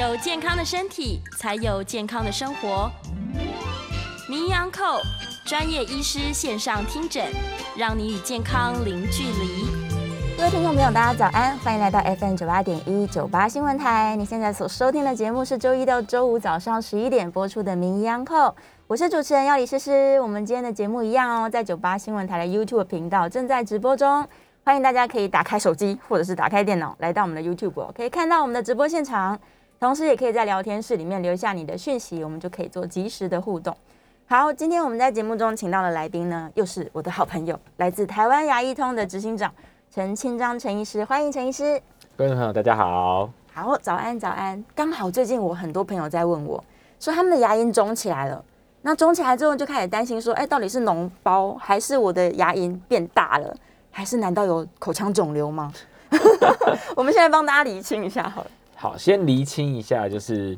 有健康的身体，才有健康的生活。名医安扣专业医师线上听诊，让你与健康零距离。各位听众朋友，大家早安，欢迎来到 FM 九八点一九八新闻台。你现在所收听的节目是周一到周五早上十一点播出的名医安扣，我是主持人要李诗诗。我们今天的节目一样哦，在九八新闻台的 YouTube 频道正在直播中。欢迎大家可以打开手机或者是打开电脑来到我们的 YouTube，可以看到我们的直播现场，同时也可以在聊天室里面留下你的讯息，我们就可以做及时的互动。好，今天我们在节目中请到的来宾呢，又是我的好朋友，来自台湾牙医通的执行长陈清章陈医师，欢迎陈医师。各位朋友，大家好。好，早安早安。刚好最近我很多朋友在问我，说他们的牙龈肿起来了，那肿起来之后就开始担心说，哎，到底是脓包还是我的牙龈变大了？还是难道有口腔肿瘤吗？我们现在帮大家理清一下好了。好，先厘清一下，就是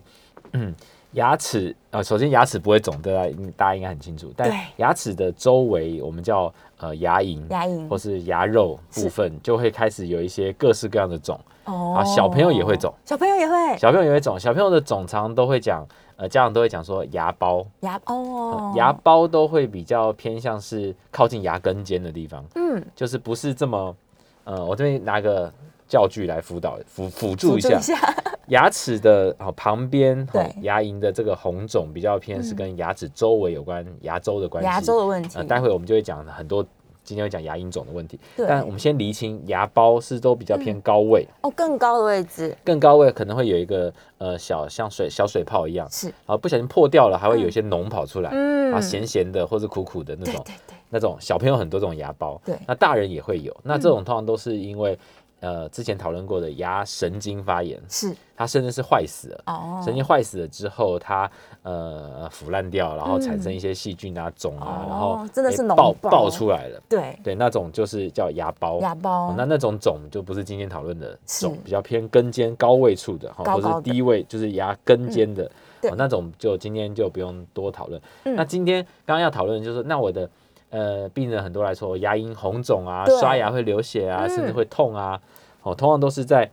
嗯，牙齿呃，首先牙齿不会肿，大家大家应该很清楚。但牙齿的周围，我们叫呃牙龈，牙龈或是牙肉部分，就会开始有一些各式各样的肿。哦。啊，小朋友也会肿，小朋友也会，小朋友也会肿。小朋友的肿常都会讲，呃，家长都会讲说牙包，牙哦，牙包都会比较偏向是靠近牙根尖的地方。嗯，就是不是这么，呃，我这边拿个。教具来辅导辅辅助一下。牙齿的啊旁边对。牙龈的这个红肿比较偏是跟牙齿周围有关牙周的关系。牙周的问题。待会我们就会讲很多今天会讲牙龈肿的问题。但我们先厘清牙包是都比较偏高位。哦更高的位置。更高位可能会有一个呃小像水小水泡一样。是。啊不小心破掉了还会有一些脓跑出来。嗯。啊咸咸的或者苦苦的那种。对对。那种小朋友很多这种牙包。对。那大人也会有。那这种通常都是因为。呃，之前讨论过的牙神经发炎，是它甚至是坏死了。哦，神经坏死了之后，它呃腐烂掉，然后产生一些细菌啊、肿啊，然后真的是爆爆出来了。对对，那种就是叫牙包。牙包，那那种肿就不是今天讨论的肿，比较偏根尖高位处的哈，或者是低位，就是牙根尖的。那种就今天就不用多讨论。那今天刚刚要讨论就是，那我的。呃，病人很多来说，牙龈红肿啊，刷牙会流血啊，甚至会痛啊，哦，通常都是在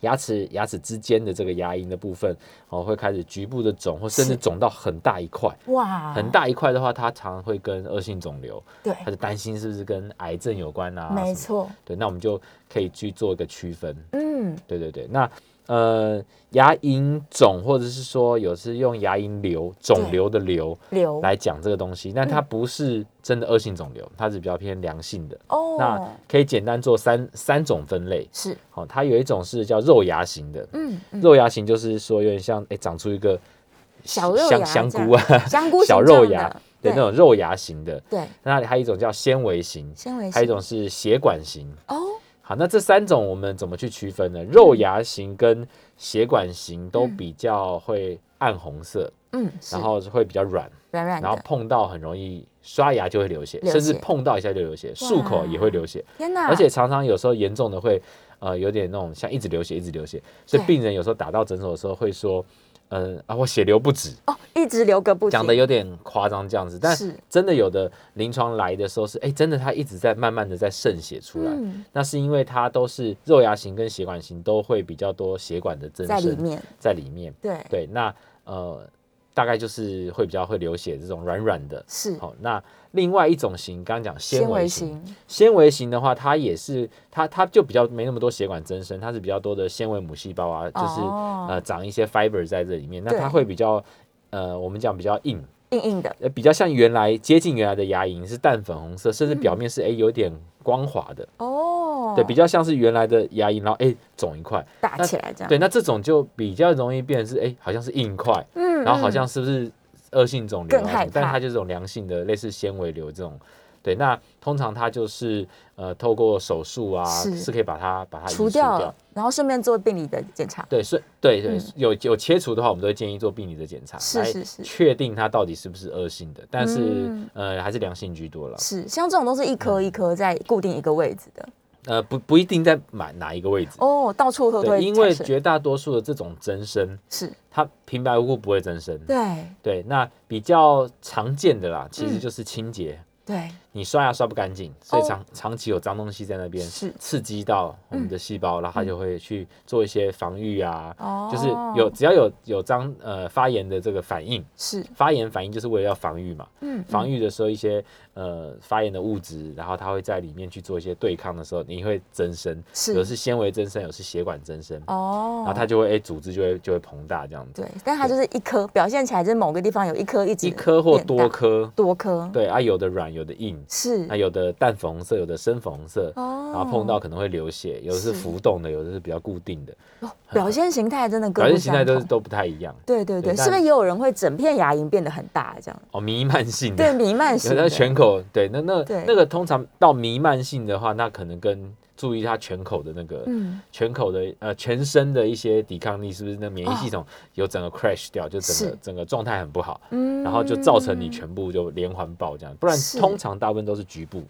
牙齿牙齿之间的这个牙龈的部分，哦，会开始局部的肿，或甚至肿到很大一块。哇，很大一块的话，它常会跟恶性肿瘤，对，他就担心是不是跟癌症有关啊？没错，对，那我们就可以去做一个区分。嗯，对对对，那。呃，牙龈肿，或者是说有时用牙龈瘤、肿瘤的瘤瘤来讲这个东西，但它不是真的恶性肿瘤，它是比较偏良性的。哦，那可以简单做三三种分类。是，好，它有一种是叫肉芽型的。嗯，肉芽型就是说有点像，哎，长出一个小肉芽，香菇啊，香菇小肉芽，对，那种肉芽型的。对，那还有一种叫纤维型，纤维，还有一种是血管型。哦。好，那这三种我们怎么去区分呢？肉芽型跟血管型都比较会暗红色，嗯，然后会比较软，软软，然后碰到很容易刷牙就会流血，甚至碰到一下就流血，漱口也会流血。天哪！而且常常有时候严重的会，呃，有点那种像一直流血，一直流血，所以病人有时候打到诊所的时候会说。嗯啊，我血流不止哦，一直流个不讲的有点夸张这样子，但是真的有的临床来的时候是，哎，真的他一直在慢慢的在渗血出来，那是因为它都是肉芽型跟血管型都会比较多血管的增生在里面，在里面，对对，那呃。大概就是会比较会流血这种软软的，是好。那另外一种型，刚刚讲纤维型，纤维型。的话，它也是它它就比较没那么多血管增生，它是比较多的纤维母细胞啊，就是呃长一些 fiber 在这里面，那它会比较呃我们讲比较硬。硬硬的，呃比较像原来接近原来的牙龈是淡粉红色，甚至表面是哎有点光滑的。哦，对，比较像是原来的牙龈，然后哎肿一块。大起来这样，对，那这种就比较容易变成是哎好像是硬块，嗯。然后好像是不是恶性肿瘤？但它就是种良性的，类似纤维瘤这种。对，那通常它就是呃，透过手术啊，是可以把它把它除掉，然后顺便做病理的检查。对，是，对对，有有切除的话，我们都会建议做病理的检查，是是是，确定它到底是不是恶性的。但是呃，还是良性居多了。是，像这种都是一颗一颗在固定一个位置的。呃，不不一定在买哪一个位置哦，到处都对。因为绝大多数的这种增生是它平白无故不会增生。对对，那比较常见的啦，其实就是清洁。对你刷牙刷不干净，所以长长期有脏东西在那边，是。刺激到我们的细胞，然后它就会去做一些防御啊，就是有只要有有脏呃发炎的这个反应，是。发炎反应就是为了要防御嘛，嗯，防御的时候一些呃发炎的物质，然后它会在里面去做一些对抗的时候，你会增生，是。有是纤维增生，有是血管增生，哦，然后它就会哎组织就会就会膨大这样子，对，但它就是一颗表现起来就是某个地方有一颗一直一颗或多颗多颗，对啊，有的软有的硬，是那有的。淡粉红色，有的深粉红色，然后碰到可能会流血，有的是浮动的，有的是比较固定的。表现形态真的 表现形态都都不太一样。对对对，是不是也有人会整片牙龈变得很大这样？哦，弥漫性的。对，弥漫性。那全口，对，那那那个通常到弥漫性的话，那可能跟注意它全口的那个，嗯。全口的呃全身的一些抵抗力是不是那免疫系统有整个 crash 掉，就整个整个状态很不好，嗯，然后就造成你全部就连环爆这样，不然通常大部分都是局部。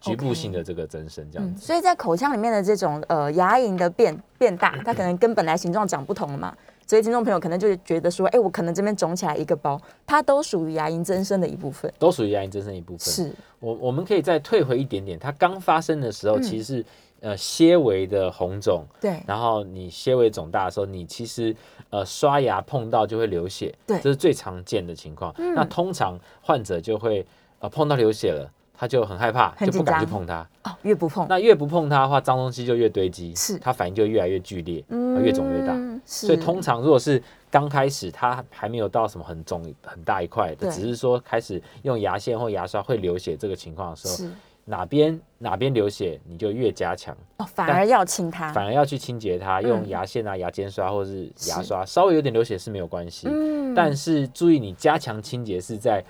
局部性的这个增生，这样子，所以在口腔里面的这种呃牙龈的变变大，它可能跟本来形状长不同了嘛，所以听众朋友可能就觉得说，哎，我可能这边肿起来一个包，它都属于牙龈增生的一部分，都属于牙龈增生一部分。是，我我们可以再退回一点点，它刚发生的时候，其实是呃些微的红肿，对，然后你些微肿大的时候，你其实呃刷牙碰到就会流血，对，这是最常见的情况。那通常患者就会呃碰到流血了。他就很害怕，就不敢去碰它。哦，越不碰，那越不碰它的话，脏东西就越堆积，是它反应就越来越剧烈，嗯越肿越大。所以通常如果是刚开始，它还没有到什么很肿很大一块的，只是说开始用牙线或牙刷会流血这个情况的时候，哪边哪边流血，你就越加强。哦，反而要清它，反而要去清洁它，用牙线啊、牙尖刷或者是牙刷，稍微有点流血是没有关系。嗯，但是注意，你加强清洁是在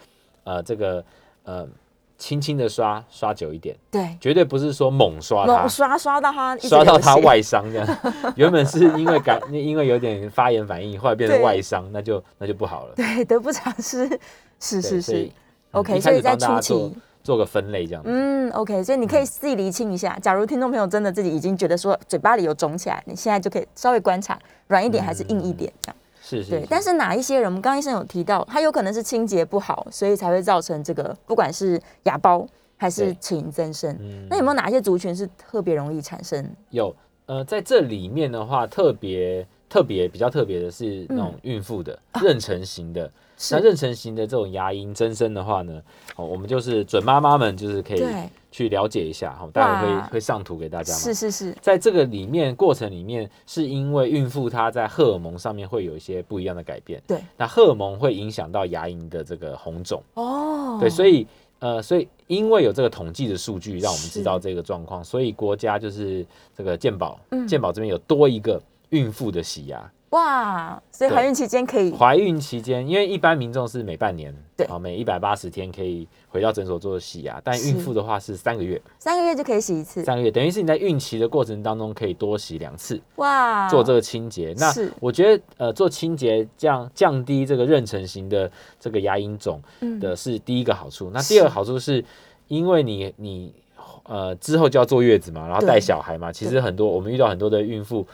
呃这个呃。轻轻的刷，刷久一点，对，绝对不是说猛刷它，猛刷刷到它刷到它外伤这样。原本是因为感，因为有点发炎反应，后来变成外伤，那就那就不好了。对，得不偿失，是是是。OK，所以在初期做个分类这样。嗯，OK，所以你可以自己厘清一下。假如听众朋友真的自己已经觉得说嘴巴里有肿起来，你现在就可以稍微观察，软一点还是硬一点这样。是是，对，但是哪一些人，我们刚医生有提到，他有可能是清洁不好，所以才会造成这个，不管是牙包还是齿龈增生。嗯那有没有哪一些族群是特别容易产生？有，呃，在这里面的话，特别特别比较特别的是那种孕妇的妊娠型的。那妊娠型的这种牙龈增生的话呢，哦，我们就是准妈妈们就是可以去了解一下哈，待会会会上图给大家。是是是，在这个里面过程里面，是因为孕妇她在荷尔蒙上面会有一些不一样的改变。对，那荷尔蒙会影响到牙龈的这个红肿。哦，对，所以呃，所以因为有这个统计的数据，让我们知道这个状况，所以国家就是这个健保，健保这边有多一个孕妇的洗牙。哇，所以怀孕期间可以？怀孕期间，因为一般民众是每半年，对，啊，每一百八十天可以回到诊所做洗牙，但孕妇的话是三个月，三个月就可以洗一次，三个月等于是你在孕期的过程当中可以多洗两次，哇，做这个清洁。那我觉得，呃，做清洁降降低这个妊娠型的这个牙龈肿的是第一个好处。那第二个好处是，因为你你呃之后就要坐月子嘛，然后带小孩嘛，其实很多我们遇到很多的孕妇。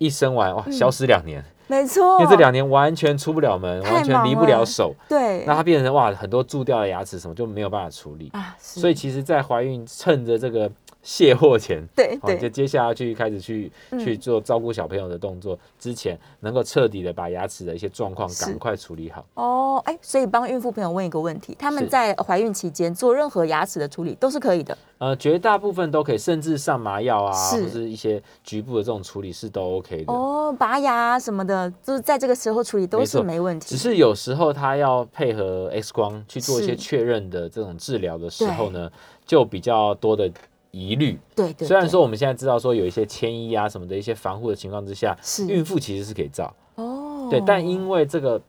一生完哇，消失两年，没错，因为这两年完全出不了门，完全离不了手，对，那它变成哇，很多蛀掉的牙齿什么就没有办法处理。啊，所以其实，在怀孕趁着这个。卸货前，对对，就接下来去开始去去做照顾小朋友的动作之前，能够彻底的把牙齿的一些状况赶快处理好。哦，哎，所以帮孕妇朋友问一个问题：他们在怀孕期间做任何牙齿的处理都是可以的？呃，绝大部分都可以，甚至上麻药啊，或是一些局部的这种处理是都 OK 的。哦，拔牙什么的，就是在这个时候处理都是没问题。只是有时候他要配合 X 光去做一些确认的这种治疗的时候呢，就比较多的。疑虑，对对，虽然说我们现在知道说有一些迁移啊什么的一些防护的情况之下，是。孕妇其实是可以照哦，对，但因为这个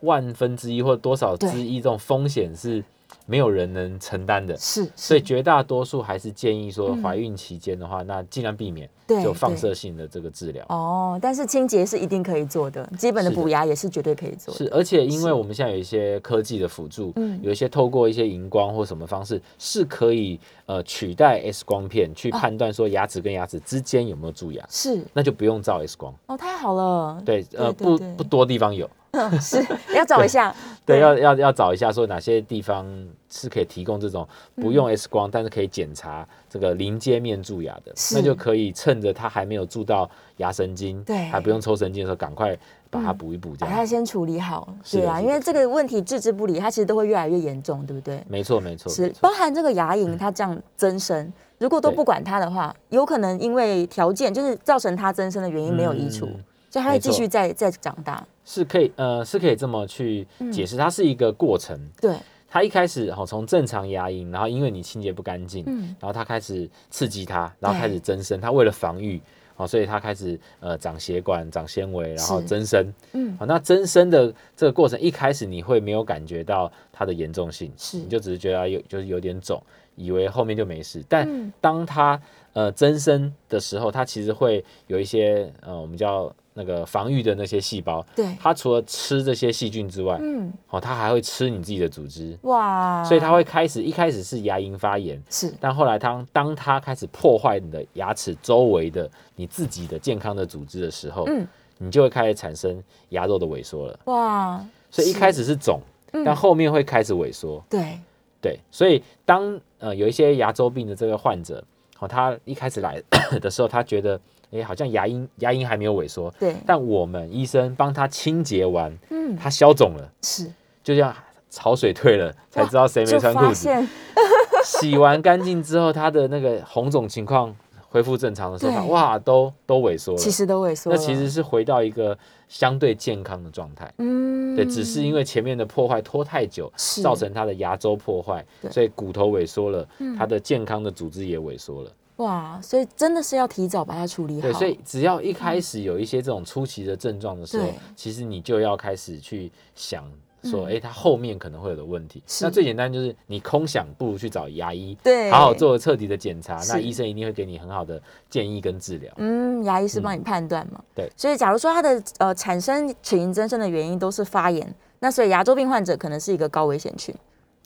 万分之一或多少之一这种风险是。没有人能承担的，是，所以绝大多数还是建议说，怀孕期间的话，那尽量避免就放射性的这个治疗。哦，但是清洁是一定可以做的，基本的补牙也是绝对可以做。是，而且因为我们现在有一些科技的辅助，嗯，有一些透过一些荧光或什么方式，是可以呃取代 X 光片去判断说牙齿跟牙齿之间有没有蛀牙，是，那就不用照 X 光。哦，太好了。对，呃，不不多地方有。是要找一下。对，要要要找一下，说哪些地方是可以提供这种不用 X 光，但是可以检查这个临接面蛀牙的，那就可以趁着它还没有蛀到牙神经，对，还不用抽神经的时候，赶快把它补一补，把它先处理好。对啊，因为这个问题置之不理，它其实都会越来越严重，对不对？没错，没错。是包含这个牙龈，它这样增生，如果都不管它的话，有可能因为条件就是造成它增生的原因没有移除。所以它会继续再再长大，是可以呃是可以这么去解释，它是一个过程。对，它一开始哈从正常牙龈，然后因为你清洁不干净，嗯，然后它开始刺激它，然后开始增生。它为了防御，哦，所以它开始呃长血管、长纤维，然后增生。嗯，好，那增生的这个过程一开始你会没有感觉到它的严重性，是，你就只是觉得有就是有点肿，以为后面就没事。但当它呃增生的时候，它其实会有一些呃我们叫那个防御的那些细胞，对，它除了吃这些细菌之外，嗯，哦，它还会吃你自己的组织，哇，所以它会开始一开始是牙龈发炎，是，但后来当当它开始破坏你的牙齿周围的你自己的健康的组织的时候，嗯，你就会开始产生牙肉的萎缩了，哇，所以一开始是肿，但后面会开始萎缩，对，对，所以当呃有一些牙周病的这个患者，哦，他一开始来 的时候，他觉得。哎，好像牙龈牙龈还没有萎缩，对，但我们医生帮他清洁完，嗯，他消肿了，是，就像潮水退了，才知道谁没穿裤子。洗完干净之后，他的那个红肿情况恢复正常的时候，哇，都都萎缩了，其实都萎缩，那其实是回到一个相对健康的状态，嗯，对，只是因为前面的破坏拖太久，造成他的牙周破坏，所以骨头萎缩了，他的健康的组织也萎缩了。哇，所以真的是要提早把它处理好。对，所以只要一开始有一些这种初期的症状的时候，其实你就要开始去想说，哎，它后面可能会有的问题。那最简单就是你空想，不如去找牙医，对，好好做彻底的检查，那医生一定会给你很好的建议跟治疗。嗯，牙医是帮你判断嘛？对。所以假如说它的呃产生齿龈增生的原因都是发炎，那所以牙周病患者可能是一个高危险群。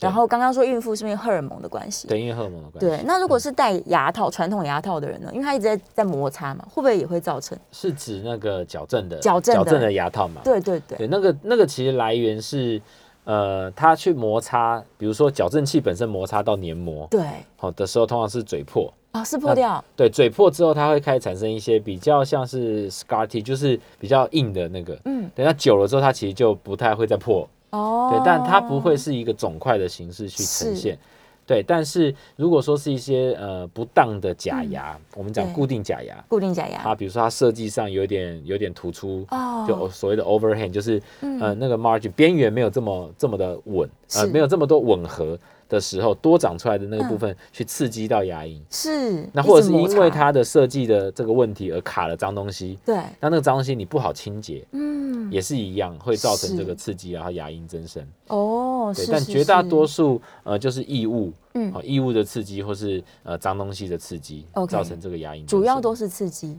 然后刚刚说孕妇是因为荷尔蒙的关系，对，因为荷尔蒙的关系。对，那如果是戴牙套、传统牙套的人呢？因为他一直在在摩擦嘛，会不会也会造成？是指那个矫正的矫正矫正的牙套嘛？对对对。对，那个那个其实来源是，呃，他去摩擦，比如说矫正器本身摩擦到黏膜，对，好的时候通常是嘴破啊，是破掉。对，嘴破之后，它会开始产生一些比较像是 scar t 就是比较硬的那个，嗯，等它久了之后，它其实就不太会再破。哦，对，但它不会是一个肿块的形式去呈现，对。但是如果说是一些呃不当的假牙，我们讲固定假牙，固定假牙，它比如说它设计上有点有点突出，就所谓的 overhand，就是呃那个 margin 边缘没有这么这么的稳，呃没有这么多吻合。的时候多长出来的那个部分去刺激到牙龈，是那或者是因为它的设计的这个问题而卡了脏东西，对，那那个脏东西你不好清洁，嗯，也是一样会造成这个刺激，然后牙龈增生。哦，对，但绝大多数呃就是异物，嗯，异物的刺激或是呃脏东西的刺激，造成这个牙龈，主要都是刺激。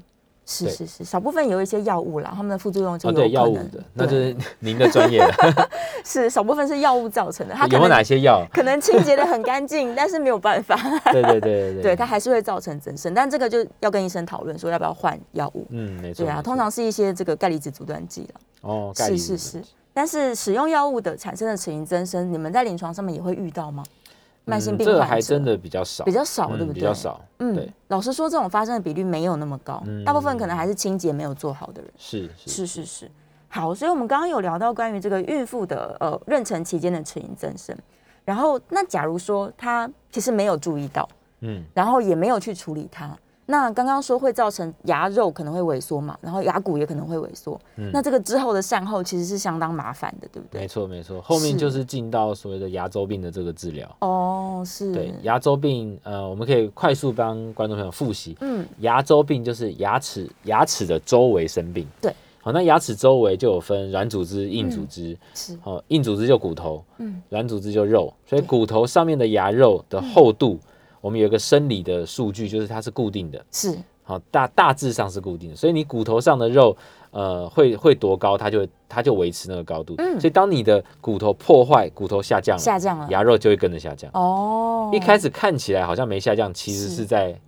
是是是，少部分有一些药物啦，他们的副作用就有可能。药物的，那就是 您的专业了。是少部分是药物造成的，它有没有哪些药？可能清洁的很干净，但是没有办法。对对对对对，对它还是会造成增生，但这个就要跟医生讨论说要不要换药物。嗯，没错。对啊，通常是一些这个钙离子阻断剂了。哦，是是是，但是使用药物的产生的齿龈增生，你们在临床上面也会遇到吗？慢性病这个还真的比较少，比较少，对不对？比较少。嗯，对。老实说，这种发生的比率没有那么高，大部分可能还是清洁没有做好的人。是是是是。好，所以我们刚刚有聊到关于这个孕妇的呃妊娠期间的齿龈增生，然后那假如说她其实没有注意到，嗯，然后也没有去处理它。那刚刚说会造成牙肉可能会萎缩嘛，然后牙骨也可能会萎缩。嗯，那这个之后的善后其实是相当麻烦的，对不对？没错，没错。后面就是进到所谓的牙周病的这个治疗。哦，是。对，牙周病，呃，我们可以快速帮观众朋友复习。嗯，牙周病就是牙齿牙齿的周围生病。对。好，那牙齿周围就有分软组织、硬组织。是。哦，硬组织就骨头。嗯。软组织就肉，所以骨头上面的牙肉的厚度。我们有一个生理的数据，就是它是固定的，是好大大致上是固定的，所以你骨头上的肉，呃，会会多高，它就它就维持那个高度。嗯，所以当你的骨头破坏，骨头下降了，下降了，牙肉就会跟着下降。哦，一开始看起来好像没下降，其实是在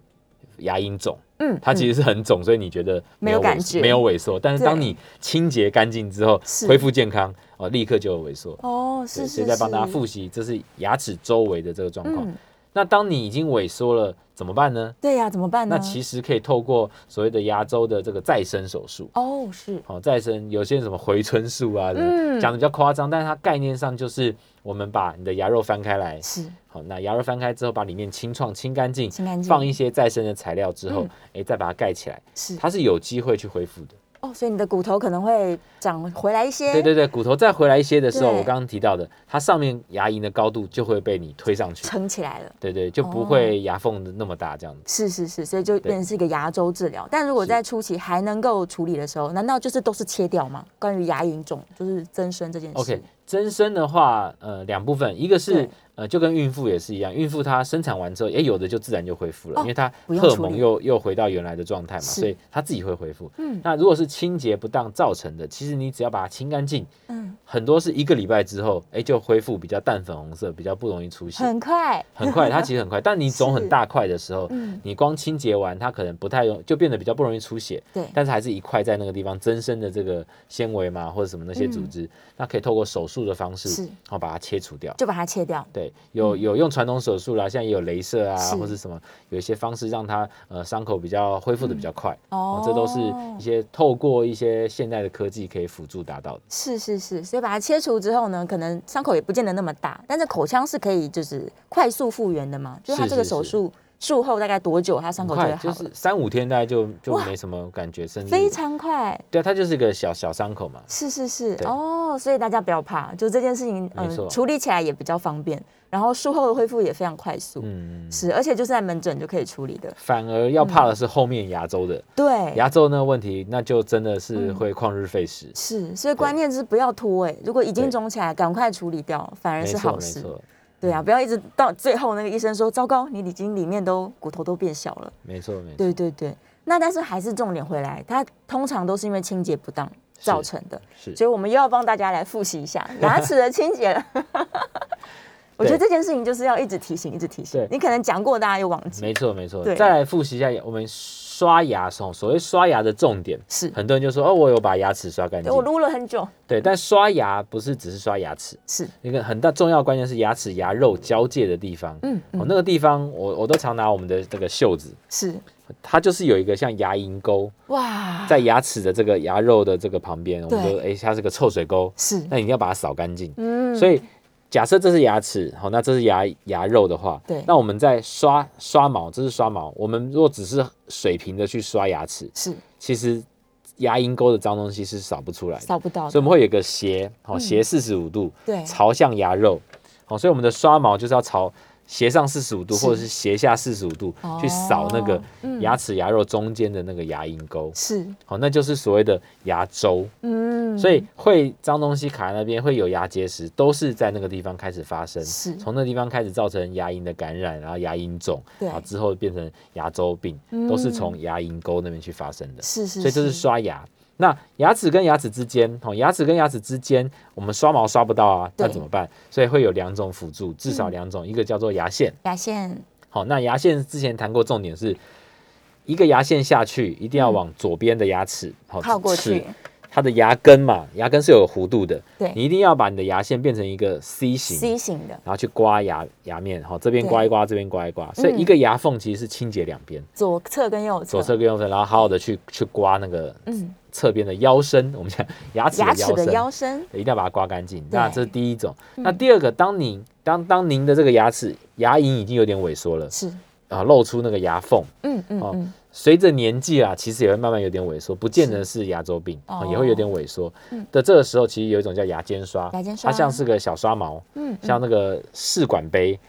牙龈肿，嗯，它其实是很肿，所以你觉得没有感觉，没有萎缩。但是当你清洁干净之后，恢复健康，哦，立刻就有萎缩。哦，是是是。在帮大家复习，这是牙齿周围的这个状况。那当你已经萎缩了，怎么办呢？对呀，怎么办呢？那其实可以透过所谓的牙周的这个再生手术。哦，是。好，再生有些什么回春术啊，讲的比较夸张，但是它概念上就是我们把你的牙肉翻开来。是。好，那牙肉翻开之后，把里面清创清干净，清干净，放一些再生的材料之后，哎，再把它盖起来。是。它是有机会去恢复的。哦，所以你的骨头可能会长回来一些。对对对，骨头再回来一些的时候，我刚刚提到的，它上面牙龈的高度就会被你推上去，撑起来了。对对，就不会牙缝的那么大这样子。是是是，所以就变成是一个牙周治疗。但如果在初期还能够处理的时候，难道就是都是切掉吗？关于牙龈肿就是增生这件事。OK，增生的话，呃，两部分，一个是。呃，就跟孕妇也是一样，孕妇她生产完之后，哎，有的就自然就恢复了，因为她荷尔蒙又又回到原来的状态嘛，所以她自己会恢复。嗯，那如果是清洁不当造成的，其实你只要把它清干净，嗯，很多是一个礼拜之后，哎，就恢复比较淡粉红色，比较不容易出血，很快，很快，它其实很快。但你肿很大块的时候，你光清洁完，它可能不太容，就变得比较不容易出血。对，但是还是一块在那个地方增生的这个纤维嘛，或者什么那些组织，那可以透过手术的方式，然后把它切除掉，就把它切掉。对，有有用。传统手术啦，现在也有镭射啊，或者什么，有一些方式让它呃伤口比较恢复的比较快。哦，这都是一些透过一些现代的科技可以辅助达到的。是是是，所以把它切除之后呢，可能伤口也不见得那么大，但是口腔是可以就是快速复原的嘛。就是它这个手术术后大概多久，它伤口就会好？就是三五天大概就就没什么感觉，甚至非常快。对啊，它就是一个小小伤口嘛。是是是，哦，所以大家不要怕，就这件事情，嗯，处理起来也比较方便。然后术后的恢复也非常快速，嗯，是，而且就是在门诊就可以处理的。反而要怕的是后面牙周的，对，牙周那个问题，那就真的是会旷日费时。是，所以关键是不要拖，哎，如果已经肿起来，赶快处理掉，反而是好事。对啊，不要一直到最后那个医生说糟糕，你已经里面都骨头都变小了。没错，没错。对对对，那但是还是重点回来，它通常都是因为清洁不当造成的，是，所以我们又要帮大家来复习一下 牙齿的清洁。我觉得这件事情就是要一直提醒，一直提醒。你可能讲过，大家又忘记。没错，没错。再来复习一下，我们刷牙时候，所谓刷牙的重点是，很多人就说哦，我有把牙齿刷干净。我撸了很久。对，但刷牙不是只是刷牙齿，是一个很大重要关键是牙齿牙肉交界的地方。嗯，哦，那个地方我我都常拿我们的这个袖子，是它就是有一个像牙龈沟哇，在牙齿的这个牙肉的这个旁边，我们说哎，它是个臭水沟，是那一定要把它扫干净。嗯，所以。假设这是牙齿，好，那这是牙牙肉的话，对，那我们在刷刷毛，这是刷毛。我们如果只是水平的去刷牙齿，是，其实牙龈沟的脏东西是扫不出来，扫不到。所以我们会有个斜，好，斜四十五度，对，朝向牙肉，好，所以我们的刷毛就是要朝。斜上四十五度，或者是斜下四十五度去扫那个牙齿牙肉中间的那个牙龈沟，是。好，那就是所谓的牙周。嗯，所以会脏东西卡在那边，会有牙结石，都是在那个地方开始发生，是。从那地方开始造成牙龈的感染，然后牙龈肿，然后之后变成牙周病，都是从牙龈沟那边去发生的。是是，所以这是。刷牙。那牙齿跟牙齿之间，哦，牙齿跟牙齿之间，我们刷毛刷不到啊，那怎么办？所以会有两种辅助，至少两种，一个叫做牙线。牙线。好，那牙线之前谈过，重点是一个牙线下去，一定要往左边的牙齿靠过去。它的牙根嘛，牙根是有弧度的，对，你一定要把你的牙线变成一个 C 型，C 型的，然后去刮牙牙面，好，这边刮一刮，这边刮一刮，所以一个牙缝其实是清洁两边，左侧跟右侧，左侧跟右侧，然后好好的去去刮那个嗯侧边的腰身，我们讲牙齿牙齿的腰身，一定要把它刮干净。那这是第一种，那第二个，当您当当您的这个牙齿牙龈已经有点萎缩了，是。啊，露出那个牙缝，嗯嗯嗯。随着年纪啊，其实也会慢慢有点萎缩，不见得是牙周病，也会有点萎缩。的这个时候，其实有一种叫牙尖刷，它像是个小刷毛，嗯，像那个试管杯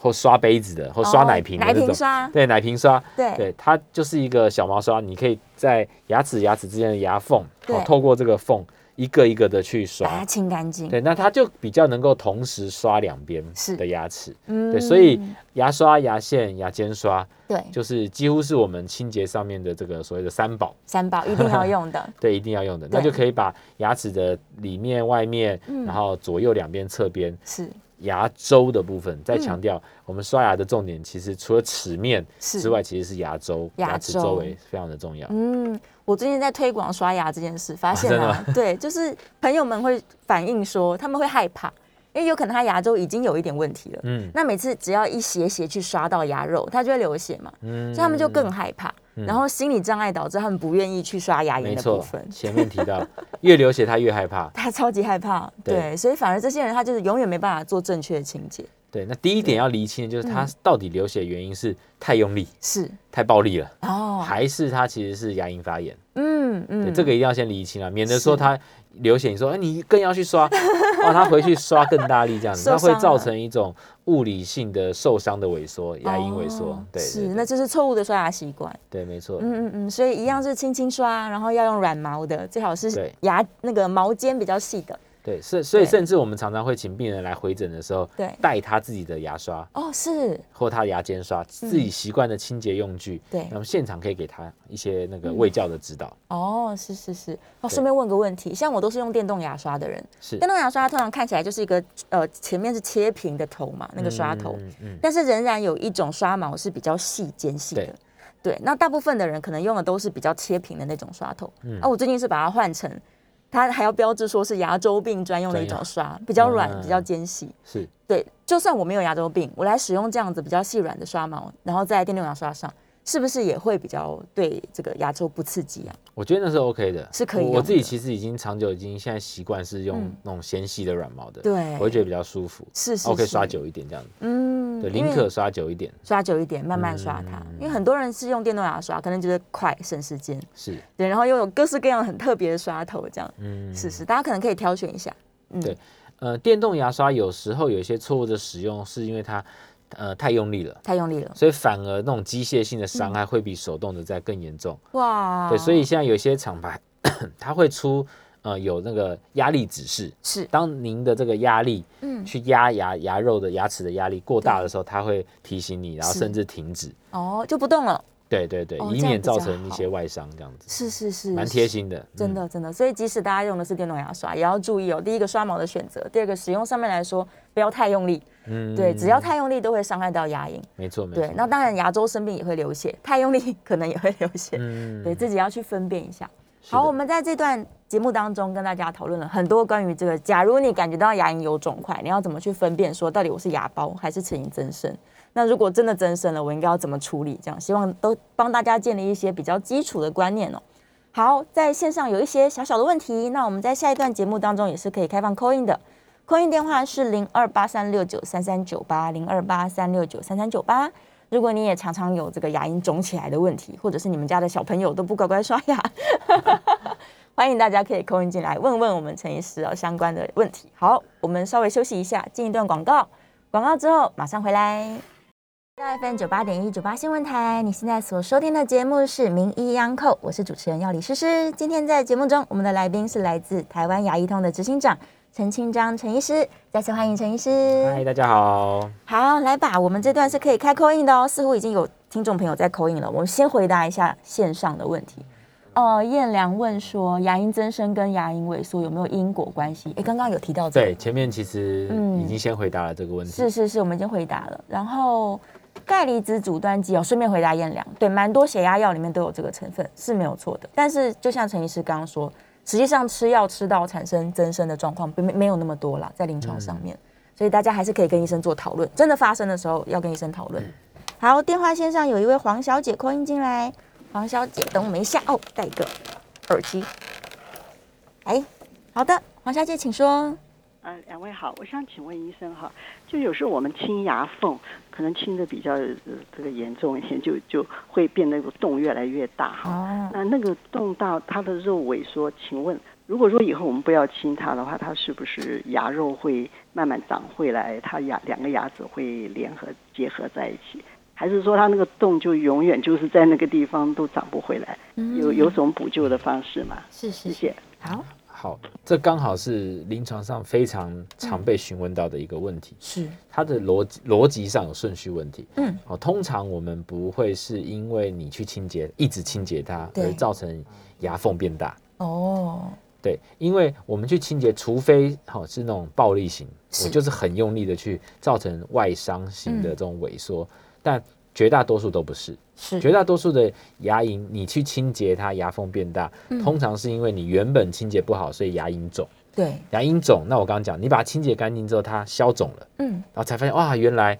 或刷杯子的或刷奶瓶的那种，对，奶瓶刷，对，对，它就是一个小毛刷，你可以在牙齿牙齿之间的牙缝，透过这个缝。一个一个的去刷，把它清干净。对，那它就比较能够同时刷两边的牙齿。嗯，对，所以牙刷、牙线、牙尖刷，对，就是几乎是我们清洁上面的这个所谓的三宝。三宝一定要用的。对，一定要用的，那就可以把牙齿的里面、外面，然后左右两边、侧边是牙周的部分，再强调我们刷牙的重点，其实除了齿面之外，其实是牙周，牙齿周围非常的重要。嗯，我最近在推广刷牙这件事，发现啊，对，就是朋友们会反映说，他们会害怕。因为有可能他牙周已经有一点问题了，嗯，那每次只要一斜斜去刷到牙肉，他就会流血嘛，嗯，所以他们就更害怕，然后心理障碍导致他们不愿意去刷牙龈的部分。前面提到，越流血他越害怕，他超级害怕，对，所以反而这些人他就是永远没办法做正确的清洁。对，那第一点要厘清的就是他到底流血原因是太用力，是。太暴力了，哦，还是他其实是牙龈发炎？嗯嗯，这个一定要先厘清啊，免得说他。流血，你说，哎，你更要去刷，哇，他回去刷更大力，这样子，那会造成一种物理性的受伤的萎缩，牙龈萎缩，对，是，那就是错误的刷牙习惯，对，没错，嗯嗯嗯，所以一样是轻轻刷，然后要用软毛的，最好是牙那个毛尖比较细的。对，是，所以甚至我们常常会请病人来回诊的时候，对，带他自己的牙刷哦，是，或他牙尖刷，自己习惯的清洁用具，对，那么现场可以给他一些那个卫教的指导。哦，是是是，哦，顺便问个问题，像我都是用电动牙刷的人，是，电动牙刷通常看起来就是一个呃前面是切平的头嘛，那个刷头，嗯。嗯，但是仍然有一种刷毛是比较细尖细的，对，那大部分的人可能用的都是比较切平的那种刷头，嗯，啊，我最近是把它换成。它还要标志说是牙周病专用的一种刷，比较软，比较尖细。是对，就算我没有牙周病，我来使用这样子比较细软的刷毛，然后在电动牙刷上。是不是也会比较对这个牙周不刺激啊？我觉得那是 OK 的，是可以。我自己其实已经长久已经现在习惯是用那种纤细的软毛的，对，我会觉得比较舒服。是是，OK，刷久一点这样子。嗯，对，宁可刷久一点，刷久一点，慢慢刷它。因为很多人是用电动牙刷，可能觉得快省时间。是对，然后又有各式各样很特别的刷头，这样。嗯，是是，大家可能可以挑选一下。嗯，对，呃，电动牙刷有时候有一些错误的使用，是因为它。呃，太用力了，太用力了，所以反而那种机械性的伤害会比手动的在更严重。哇，对，所以现在有些厂牌，它会出呃有那个压力指示，是当您的这个压力，嗯，去压牙牙肉的牙齿的压力过大的时候，它会提醒你，然后甚至停止，哦，就不动了。对对对，以免造成一些外伤，这样子是是是，蛮贴心的，真的真的。所以即使大家用的是电动牙刷，也要注意哦。第一个刷毛的选择，第二个使用上面来说，不要太用力。嗯，对，只要太用力都会伤害到牙龈。没错没错。对，那当然牙周生病也会流血，太用力可能也会流血。嗯，对自己要去分辨一下。好，我们在这段节目当中跟大家讨论了很多关于这个，假如你感觉到牙龈有肿块，你要怎么去分辨说到底我是牙包还是齿龈增生？那如果真的增生了，我应该要怎么处理？这样希望都帮大家建立一些比较基础的观念哦。好，在线上有一些小小的问题，那我们在下一段节目当中也是可以开放 call in 的，call in 电话是零二八三六九三三九八零二八三六九三三九八。如果你也常常有这个牙龈肿起来的问题，或者是你们家的小朋友都不乖乖刷牙，欢迎大家可以 call in 进来问问我们陈医师哦相关的问题。好，我们稍微休息一下，进一段广告，广告之后马上回来。FM 九八点一九八新闻台，你现在所收听的节目是《名医央叩》，我是主持人要李诗诗。今天在节目中，我们的来宾是来自台湾牙医通的执行长陈清章陈医师，再次欢迎陈医师。嗨，大家好。好，来吧，我们这段是可以开口音的哦，似乎已经有听众朋友在口音了。我们先回答一下线上的问题。呃，燕良问说，牙龈增生跟牙龈萎缩有没有因果关系？哎，刚刚有提到对，前面其实已经先回答了这个问题。是是是，我们已经回答了。然后。钙离子阻断剂哦，顺便回答燕良，对，蛮多血压药里面都有这个成分，是没有错的。但是就像陈医师刚刚说，实际上吃药吃到产生增生的状况，没没有那么多啦，在临床上面，所以大家还是可以跟医生做讨论。真的发生的时候，要跟医生讨论。好，电话线上有一位黄小姐扣音进来，黄小姐，等我们一下哦，戴个耳机。哎，好的，黄小姐，请说。呃，两位好，我想请问医生哈，就有时候我们清牙缝，可能清的比较这个严重一些，就就会变那个洞越来越大哈。那那个洞大，它的肉萎缩，请问，如果说以后我们不要清它的话，它是不是牙肉会慢慢长回来？它牙两个牙齿会联合结合在一起，还是说它那个洞就永远就是在那个地方都长不回来？有有什么补救的方式吗？是是，谢谢。好。好，这刚好是临床上非常常被询问到的一个问题，是。它的逻辑逻辑上有顺序问题。嗯，哦，通常我们不会是因为你去清洁，一直清洁它，而造成牙缝变大。哦，对，因为我们去清洁，除非好是那种暴力型，我就是很用力的去造成外伤型的这种萎缩，但绝大多数都不是。是绝大多数的牙龈，你去清洁它，牙缝变大，通常是因为你原本清洁不好，所以牙龈肿。对，牙龈肿，那我刚刚讲，你把它清洁干净之后，它消肿了，嗯，然后才发现哇，原来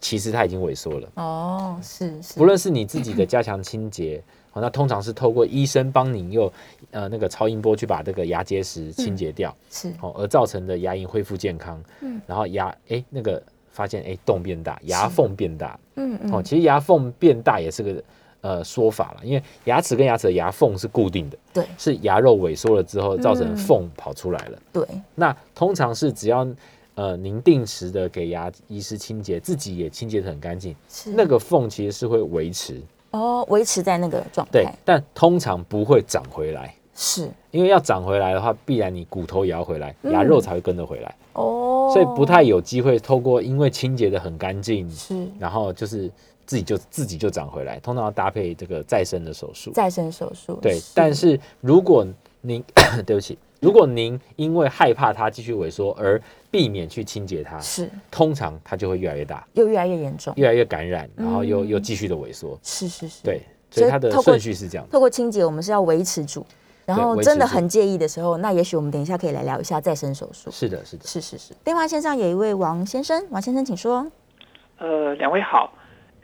其实它已经萎缩了。哦，是是。不论是你自己的加强清洁。那通常是透过医生帮你用呃那个超音波去把这个牙结石清洁掉，是哦，而造成的牙龈恢复健康，嗯，然后牙哎那个发现哎洞变大，牙缝变大，嗯嗯，哦，其实牙缝变大也是个呃说法了，因为牙齿跟牙齿的牙缝是固定的，对，是牙肉萎缩了之后造成缝跑出来了，对，那通常是只要呃您定时的给牙医师清洁，自己也清洁的很干净，那个缝其实是会维持。哦，维持在那个状态，对，但通常不会长回来，是。因为要长回来的话，必然你骨头也要回来，牙肉才会跟着回来，哦，所以不太有机会透过因为清洁的很干净，是，然后就是自己就自己就长回来，通常要搭配这个再生的手术，再生手术，对，但是如果您 对不起。如果您因为害怕它继续萎缩而避免去清洁它，是。通常它就会越来越大，又越来越严重，越来越感染，然后又又继续的萎缩。是是是，对，所以它的顺序是这样。透过清洁，我们是要维持住，然后真的很介意的时候，那也许我们等一下可以来聊一下再生手术。是的，是的，是是是。电话线上有一位王先生，王先生请说。呃，两位好。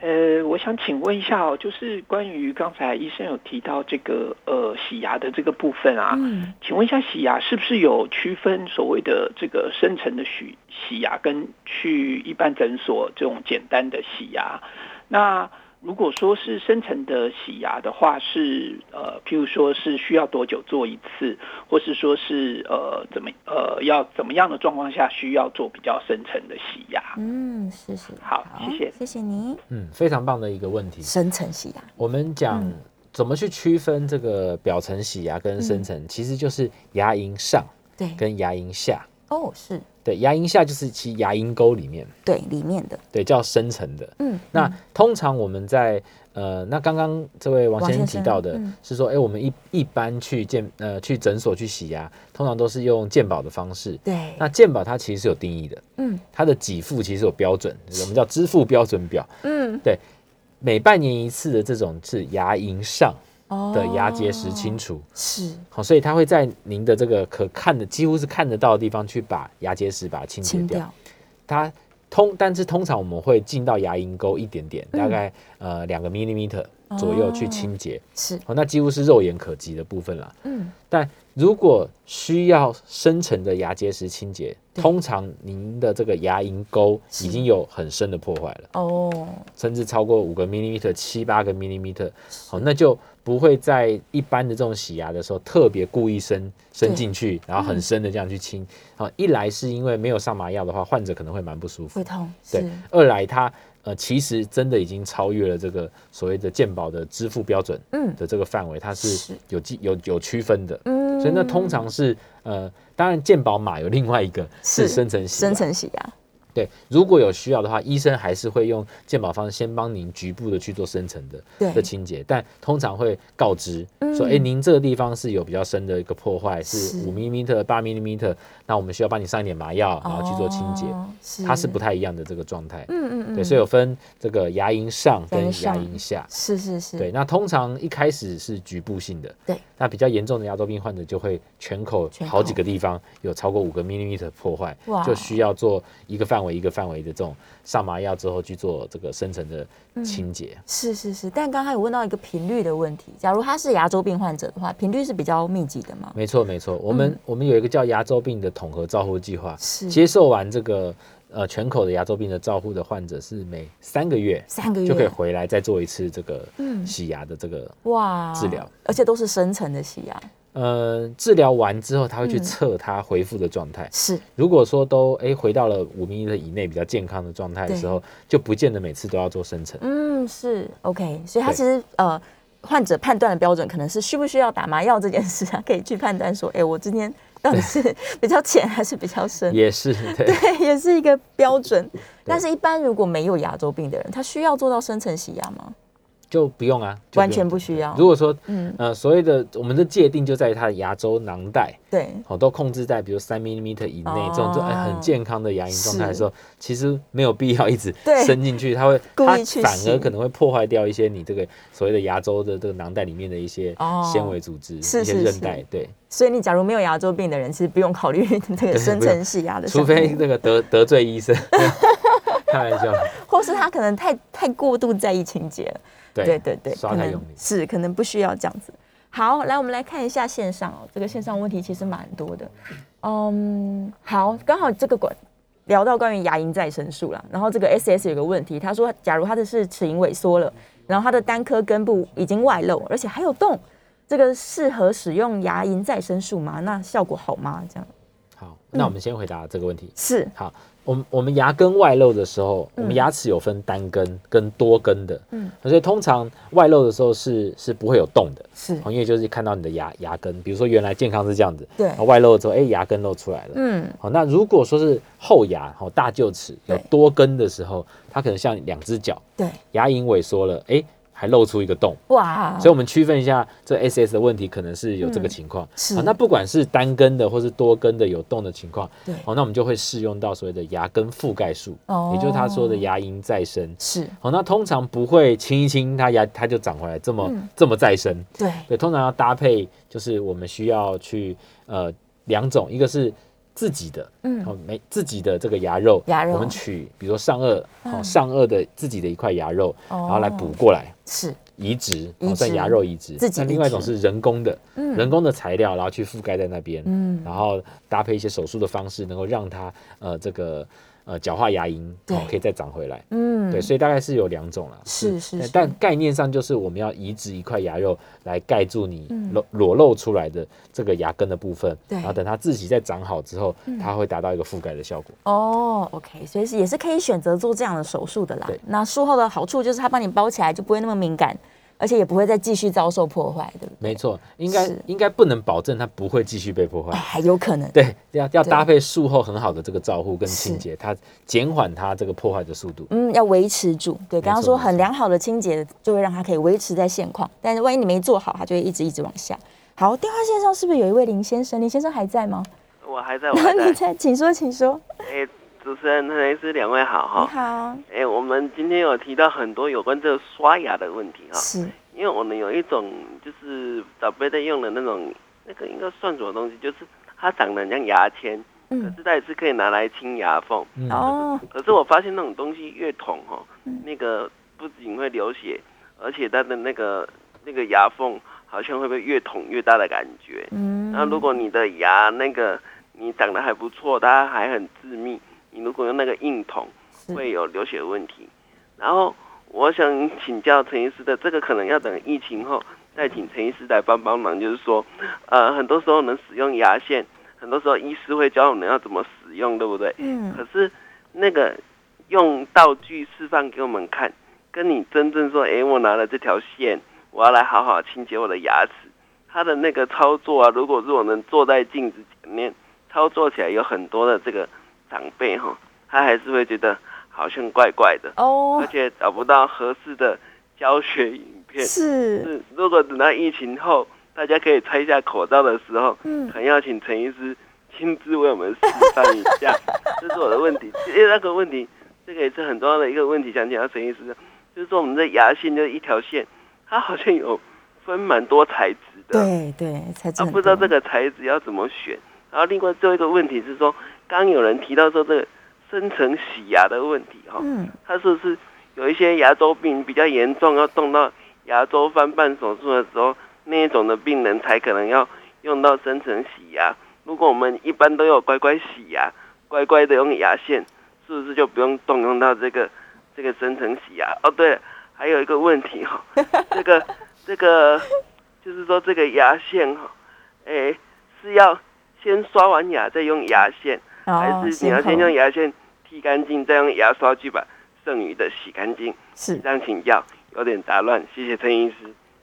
呃，我想请问一下哦，就是关于刚才医生有提到这个呃洗牙的这个部分啊，嗯，请问一下洗牙是不是有区分所谓的这个深层的洗洗牙跟去一般诊所这种简单的洗牙？那如果说是深层的洗牙的话，是呃，譬如说是需要多久做一次，或是说是呃怎么呃要怎么样的状况下需要做比较深层的洗牙？嗯，是是，好，谢谢，谢谢你。嗯，非常棒的一个问题。深层洗牙，我们讲怎么去区分这个表层洗牙跟深层，其实就是牙龈上对跟牙龈下。哦，是。对，牙龈下就是其牙龈沟里面，对，里面的，对，叫深层的。嗯，那通常我们在呃，那刚刚这位王先生提到的是说，哎，我们一一般去健呃去诊所去洗牙，通常都是用健保的方式。对，那健保它其实是有定义的，嗯，它的给付其实有标准，我们叫支付标准表。嗯，对，每半年一次的这种是牙龈上。的牙结石清除是好，所以他会在您的这个可看的几乎是看得到的地方去把牙结石把它清洁掉。它通，但是通常我们会进到牙龈沟一点点，大概呃两个 millimeter 左右去清洁。是好，那几乎是肉眼可及的部分了。嗯，但如果需要深层的牙结石清洁，通常您的这个牙龈沟已经有很深的破坏了哦，甚至超过五个 millimeter、七八个 millimeter。好，那就。不会在一般的这种洗牙的时候特别故意伸伸进去，然后很深的这样去清。好，一来是因为没有上麻药的话，患者可能会蛮不舒服，会痛。对，二来它呃其实真的已经超越了这个所谓的健保的支付标准的这个范围，它是有记有有区分的。嗯，所以那通常是呃，当然健保码有另外一个是深层洗深层洗牙。对，如果有需要的话，医生还是会用健保方先帮您局部的去做深层的的清洁，但通常会告知说，哎，您这个地方是有比较深的一个破坏，是五 m m 八 m m 那我们需要帮你上一点麻药，然后去做清洁，它是不太一样的这个状态。嗯嗯嗯，对，所以有分这个牙龈上跟牙龈下，是是是，对，那通常一开始是局部性的，对，那比较严重的牙周病患者就会全口好几个地方有超过五个 m m 破坏，就需要做一个范。围一个范围的这种上麻药之后去做这个深层的清洁，是是是。但刚才有问到一个频率的问题，假如他是牙周病患者的话，频率是比较密集的吗？没错没错，我们我们有一个叫牙周病的统合照护计划，是。接受完这个呃全口的牙周病的照护的患者是每三个月三个月。就可以回来再做一次这个洗牙的这个哇。治疗，而且都是深层的洗牙。呃，治疗完之后，他会去测他恢复的状态。是，如果说都哎回到了五米的以内比较健康的状态的时候，就不见得每次都要做深层。嗯，是。OK。所以他其实呃，患者判断的标准可能是需不需要打麻药这件事啊，可以去判断说，哎，我今天到底是比较浅还是比较深？也是对，也是一个标准。但是，一般如果没有牙周病的人，他需要做到深层洗牙吗？就不用啊，完全不需要。如果说，嗯。呃，所谓的我们的界定就在于它的牙周囊袋，对，好都控制在比如三 m 米以内这种就很健康的牙龈状态的时候，其实没有必要一直 伸进去，它会它反而可能会破坏掉一些你这个所谓的牙周的这个囊袋里面的一些纤维组织、一些韧带，对。所以你假如没有牙周病的人，其实不用考虑这个深层洗牙的，除非那个得得罪医生，开玩笑，或是他可能太太过度在意情节了。对对对，可能是可能不需要这样子。好，来我们来看一下线上哦，这个线上问题其实蛮多的。嗯，好，刚好这个管聊到关于牙龈再生术了。然后这个 S S 有个问题，他说，假如他的是齿龈萎缩了，然后他的单颗根部已经外露，而且还有洞，这个适合使用牙龈再生术吗？那效果好吗？这样。好，那我们先回答这个问题。是。好。我们我们牙根外露的时候，我们牙齿有分单根跟多根的，嗯，所以通常外露的时候是是不会有洞的，是，因为就是看到你的牙牙根，比如说原来健康是这样子，对，外露之后，哎，牙根露出来了，嗯，好，那如果说是后牙，好大臼齿有多根的时候，它可能像两只脚，对，牙龈萎缩了，哎。还露出一个洞哇！所以，我们区分一下这 S S 的问题，可能是有这个情况。是啊，那不管是单根的或是多根的有洞的情况，对，哦，那我们就会适用到所谓的牙根覆盖术，哦，也就是他说的牙龈再生。是，哦，那通常不会清一清，它牙它就长回来这么这么再生。对对，通常要搭配，就是我们需要去呃两种，一个是。自己的，嗯，哦，没自己的这个牙肉，牙肉，我们取，比如说上颚，哦，上颚的自己的一块牙肉，然后来补过来，是。移植，哦，算牙肉移植。那另外一种是人工的，嗯，人工的材料，然后去覆盖在那边，嗯，然后搭配一些手术的方式，能够让它，呃，这个。呃，角化牙龈对，可以再长回来。嗯，对，所以大概是有两种了。是是，但概念上就是我们要移植一块牙肉来盖住你裸裸露出来的这个牙根的部分。对，然后等它自己再长好之后，它会达到一个覆盖的效果。哦，OK，所以是也是可以选择做这样的手术的啦。对，那术后的好处就是它帮你包起来，就不会那么敏感。而且也不会再继续遭受破坏，对不对？没错，应该应该不能保证它不会继续被破坏，还有可能。对，要要搭配术后很好的这个照护跟清洁，它减缓它这个破坏的速度。嗯，要维持住。对，刚刚说很良好的清洁就会让它可以维持在现况，但是万一你没做好，它就会一直一直往下。好，电话线上是不是有一位林先生？林先生还在吗？我还在，我还在。你在，请说，请说。哎。主持人，还是两位好哈。你好。哎，我们今天有提到很多有关这个刷牙的问题哈。是。因为我们有一种就是长辈在用的那种，那个应该算什么东西？就是它长得很像牙签，可是它也是可以拿来清牙缝。哦。可是我发现那种东西越捅哈，那个不仅会流血，而且它的那个那个牙缝好像会不会越捅越大的感觉？嗯。那如果你的牙那个你长得还不错，它还很致密。你如果用那个硬桶，会有流血问题。然后我想请教陈医师的，这个可能要等疫情后再请陈医师来帮帮忙。就是说，呃，很多时候能使用牙线，很多时候医师会教我们要怎么使用，对不对？嗯。可是那个用道具示范给我们看，跟你真正说，哎，我拿了这条线，我要来好好清洁我的牙齿，他的那个操作啊，如果是我能坐在镜子前面操作起来，有很多的这个。长辈哈，他还是会觉得好像怪怪的哦，而且找不到合适的教学影片。是是，如果等到疫情后，大家可以拆下口罩的时候，嗯，很要请陈医师亲自为我们示范一下。这是我的问题，因为那个问题，这个也是很重要的一个问题。想请教陈医师，就是说我们的牙线就是一条线，它好像有分蛮多材质的，对对，材质，不知道这个材质要怎么选。然后另外最后一个问题是说。刚有人提到说这个深层洗牙的问题哈，嗯，他说是有一些牙周病比较严重，要动到牙周翻瓣手术的时候，那一种的病人才可能要用到深层洗牙。如果我们一般都有乖乖洗牙，乖乖的用牙线，是不是就不用动用到这个这个深层洗牙？哦，对，还有一个问题哈，这个这个就是说这个牙线哈，哎是要先刷完牙再用牙线。还是你要先用牙线剃干净，再用牙刷去把剩余的洗干净。是这样请教，有点杂乱，谢谢陈医师。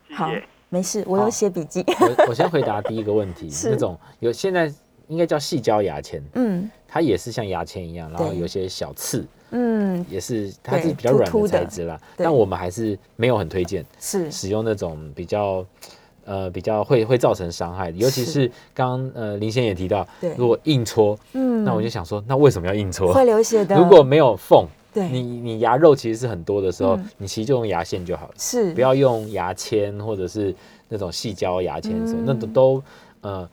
谢谢，没事，我有写笔记。我我先回答第一个问题，那种有现在应该叫细胶牙签，嗯，它也是像牙签一样，然后有些小刺，嗯，也是它是比较软的材质啦，但我们还是没有很推荐是使用那种比较。呃，比较会会造成伤害，尤其是刚呃林先也提到，如果硬戳，嗯，那我就想说，那为什么要硬戳？会流血的。如果没有缝，对，你你牙肉其实是很多的时候，你其实就用牙线就好了，是，不要用牙签或者是那种细胶牙签什么，那都都呃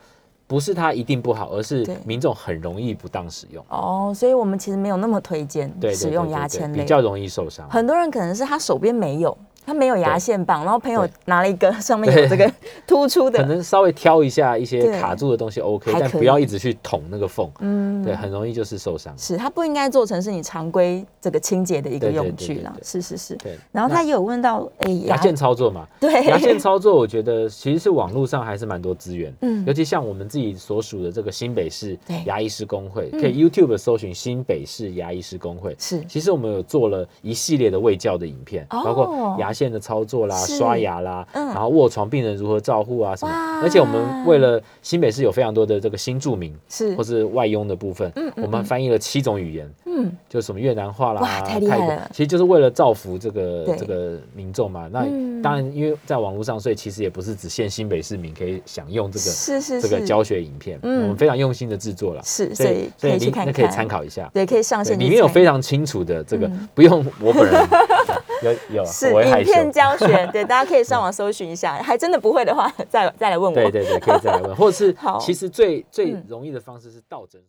不是它一定不好，而是民众很容易不当使用。哦，所以我们其实没有那么推荐使用牙签比较容易受伤。很多人可能是他手边没有。他没有牙线棒，然后朋友拿了一个 上面有这个突出的，可能稍微挑一下一些卡住的东西 OK，但不要一直去捅那个缝，嗯，对，很容易就是受伤。是，它不应该做成是你常规这个清洁的一个用具了。是是是。对。然后他也有问到，哎，牙线操作嘛？对。牙线操作，我觉得其实是网络上还是蛮多资源，嗯，尤其像我们自己所属的这个新北市牙医师工会，可以 YouTube 搜寻新北市牙医师工会。是。其实我们有做了一系列的卫教的影片，包括牙线的操作啦。刷牙啦，然后卧床病人如何照护啊什么？而且我们为了新北市有非常多的这个新住民，是或是外佣的部分，我们翻译了七种语言，嗯，就什么越南话啦，太厉。其实就是为了造福这个这个民众嘛。那当然，因为在网络上，所以其实也不是只限新北市民可以享用这个是是这个教学影片。嗯，我们非常用心的制作了，是所以可以去看，那可以参考一下。对，可以上线。里面有非常清楚的这个，不用我本人 有有是影片教学，对，大家可以上网。搜寻一下，还真的不会的话，再再来问我。对对对，可以再来问，或者是其实最最容易的方式是倒针。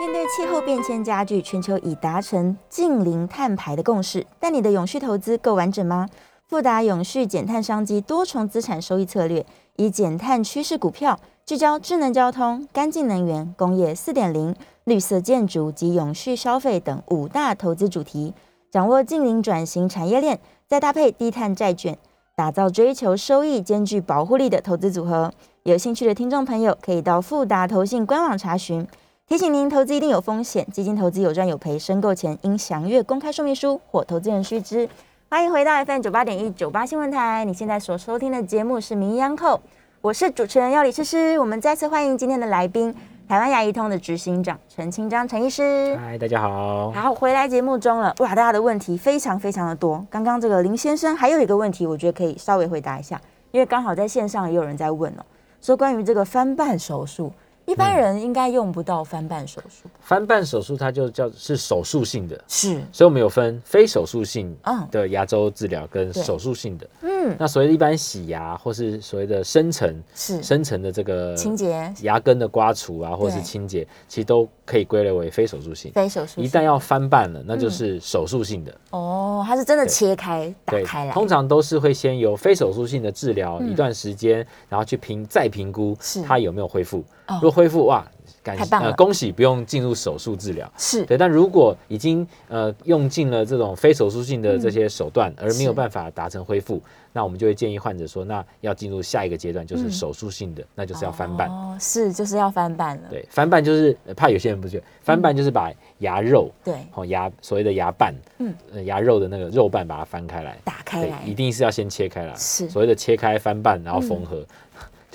面对气候变迁加剧，全球已达成近零碳排的共识，但你的永续投资够完整吗？富达永续减碳商机多重资产收益策略，以减碳趋势股票聚焦智能交通、干净能源、工业四点零、绿色建筑及永续消费等五大投资主题，掌握近零转型产业链，再搭配低碳债券。打造追求收益兼具保护力的投资组合，有兴趣的听众朋友可以到富达投信官网查询。提醒您，投资一定有风险，基金投资有赚有赔，申购前应详阅公开说明书或投资人须知。欢迎回到 FM 九八点一九八新闻台，你现在所收听的节目是《名医央叩》，我是主持人要李诗诗。我们再次欢迎今天的来宾。台湾牙医通的执行长陈清章陈医师，嗨，大家好，好，回来节目中了，哇，大家的问题非常非常的多。刚刚这个林先生还有一个问题，我觉得可以稍微回答一下，因为刚好在线上也有人在问哦，说关于这个翻瓣手术。一般人应该用不到翻瓣手术。翻瓣手术它就叫是手术性的，是，所以我们有分非手术性的牙周治疗跟手术性的。嗯，那所谓一般洗牙或是所谓的深层是。深层的这个清洁。牙根的刮除啊，或是清洁，其实都可以归类为非手术性。非手术一旦要翻瓣了，那就是手术性的。哦，它是真的切开打开来，通常都是会先由非手术性的治疗一段时间，然后去评再评估它有没有恢复。如果恢复哇，感谢呃恭喜，不用进入手术治疗。是。对，但如果已经呃用尽了这种非手术性的这些手段，而没有办法达成恢复，那我们就会建议患者说，那要进入下一个阶段，就是手术性的，那就是要翻瓣。哦，是，就是要翻瓣了。对，翻瓣就是怕有些人不觉得，翻瓣就是把牙肉对，哦牙所谓的牙瓣，嗯，牙肉的那个肉瓣把它翻开来，打开来，一定是要先切开来，是。所谓的切开翻瓣，然后缝合。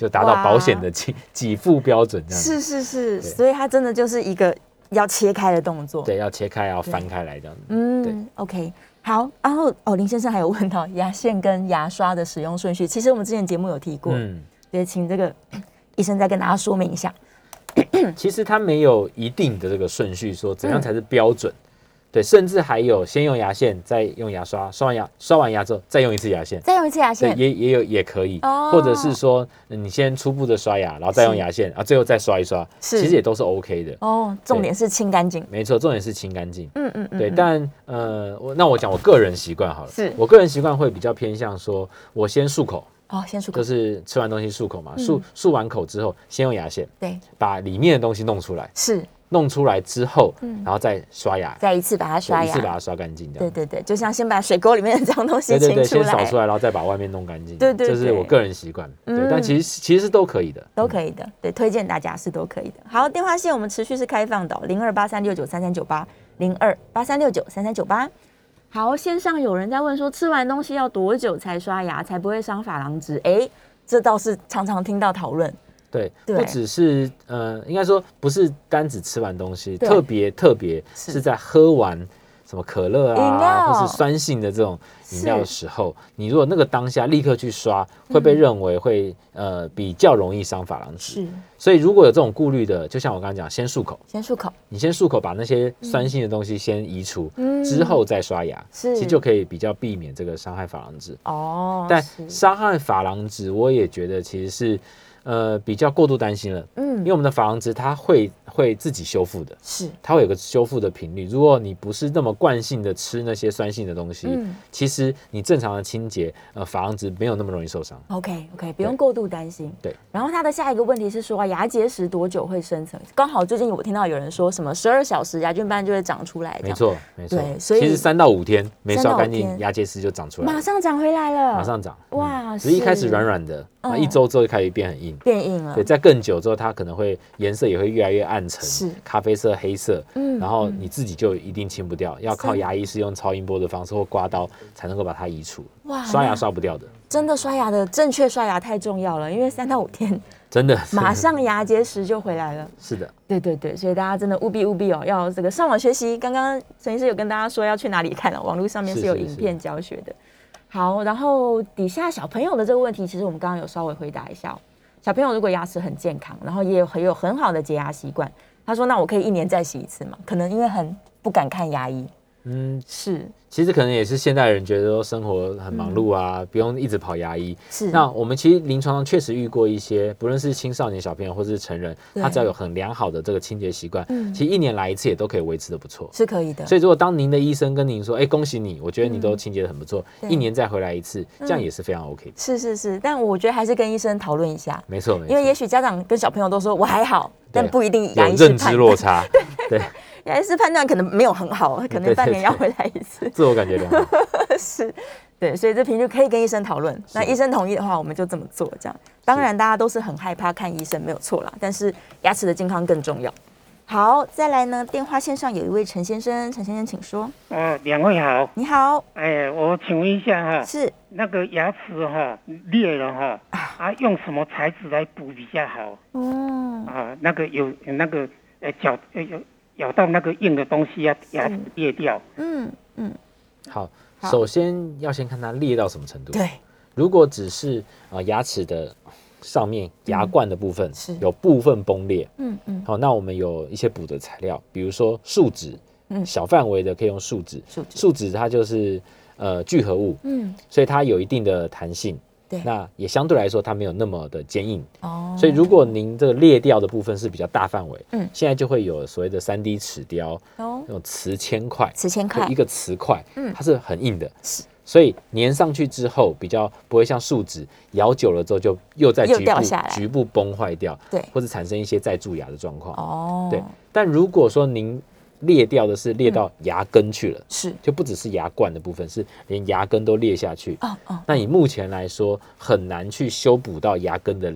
就达到保险的给给付标准，这样是是是，所以它真的就是一个要切开的动作，对，要切开，要翻开来这样子。嗯，对，OK，好。然后哦，林先生还有问到牙线跟牙刷的使用顺序，其实我们之前节目有提过，嗯，也请这个 医生再跟大家说明一下。其实它没有一定的这个顺序，说怎样才是标准。对，甚至还有先用牙线，再用牙刷，刷完牙刷完牙之后再用一次牙线，再用一次牙线，也也有也可以，或者是说你先初步的刷牙，然后再用牙线，啊，最后再刷一刷，其实也都是 OK 的。哦，重点是清干净。没错，重点是清干净。嗯嗯嗯。对，但呃，我那我讲我个人习惯好了，是。我个人习惯会比较偏向说，我先漱口。哦，先漱口，就是吃完东西漱口嘛，漱漱完口之后，先用牙线，对，把里面的东西弄出来，是。弄出来之后，然后再刷牙，再一次把它刷牙，一次把它刷干净。对对对，就像先把水沟里面的脏东西清出来，先扫出来，然后再把外面弄干净。对对，这是我个人习惯。对，但其实其实都可以的，都可以的。对，推荐大家是都可以的。好，电话线我们持续是开放的，零二八三六九三三九八，零二八三六九三三九八。好，线上有人在问说，吃完东西要多久才刷牙才不会伤珐琅质？哎，这倒是常常听到讨论。对，不只是呃，应该说不是单只吃完东西，特别特别是在喝完什么可乐啊，或是酸性的这种。饮料的时候，你如果那个当下立刻去刷，会被认为会呃比较容易伤珐琅质。是，所以如果有这种顾虑的，就像我刚刚讲，先漱口，先漱口，你先漱口，把那些酸性的东西先移除，之后再刷牙，其实就可以比较避免这个伤害珐琅质。哦，但伤害珐琅质，我也觉得其实是。呃，比较过度担心了，嗯，因为我们的珐琅质它会会自己修复的，是它会有个修复的频率。如果你不是那么惯性的吃那些酸性的东西，嗯，其实你正常的清洁，呃，珐琅质没有那么容易受伤。OK OK，不用过度担心。对。然后他的下一个问题是说，牙结石多久会生成？刚好最近我听到有人说什么十二小时牙菌斑就会长出来。没错，没错。对，所以其实三到五天没刷干净，牙结石就长出来，马上长回来了，马上长。哇，只是一开始软软的。那一周之后就开始变很硬，变硬了。对，在更久之后，它可能会颜色也会越来越暗沉，是咖啡色、黑色。嗯，然后你自己就一定清不掉，要靠牙医是用超音波的方式或刮刀才能够把它移除。哇，刷牙刷不掉的。真的刷牙的正确刷牙太重要了，因为三到五天 真的 马上牙结石就回来了。是的，对对对，所以大家真的务必务必哦，要这个上网学习。刚刚陈医师有跟大家说要去哪里看了，网络上面是有影片教学的。好，然后底下小朋友的这个问题，其实我们刚刚有稍微回答一下。小朋友如果牙齿很健康，然后也有很有很好的洁牙习惯，他说：“那我可以一年再洗一次吗？”可能因为很不敢看牙医。嗯，是。其实可能也是现代人觉得说生活很忙碌啊，不用一直跑牙医。是。那我们其实临床上确实遇过一些，不论是青少年小朋友或者是成人，他只要有很良好的这个清洁习惯，其实一年来一次也都可以维持的不错。是可以的。所以如果当您的医生跟您说：“哎，恭喜你，我觉得你都清洁的很不错，一年再回来一次，这样也是非常 OK 的。”是是是，但我觉得还是跟医生讨论一下。没错没错。因为也许家长跟小朋友都说我还好，但不一定有认知落差。对。牙医师判断可能没有很好，可能半年要回来一次。自我感觉良好。是，对，所以这平就可以跟医生讨论。那医生同意的话，我们就这么做。这样，当然大家都是很害怕看医生，没有错啦。但是牙齿的健康更重要。好，再来呢，电话线上有一位陈先生，陈先生请说。呃，两位好。你好。哎，我请问一下哈，是那个牙齿哈裂了哈，啊，用什么材质来补比较好？哦。啊，那个有那个呃角呃有。咬到那个硬的东西，要牙齿裂掉。嗯嗯，好，首先要先看它裂到什么程度。对，如果只是啊牙齿的上面牙冠的部分是。有部分崩裂，嗯嗯，好，那我们有一些补的材料，比如说树脂，嗯，小范围的可以用树脂，树脂，树脂它就是呃聚合物，嗯，所以它有一定的弹性。那也相对来说，它没有那么的坚硬。哦。所以如果您这个裂掉的部分是比较大范围，嗯，现在就会有所谓的三 D 齿雕哦，那种瓷铅块，瓷铅块。一个瓷块，嗯，它是很硬的，是。所以粘上去之后，比较不会像树脂咬久了之后就又在局部局部崩坏掉，对，或者产生一些再蛀牙的状况。哦。对，但如果说您裂掉的是裂到牙根去了，是就不只是牙冠的部分，是连牙根都裂下去。哦哦，那你目前来说，很难去修补到牙根的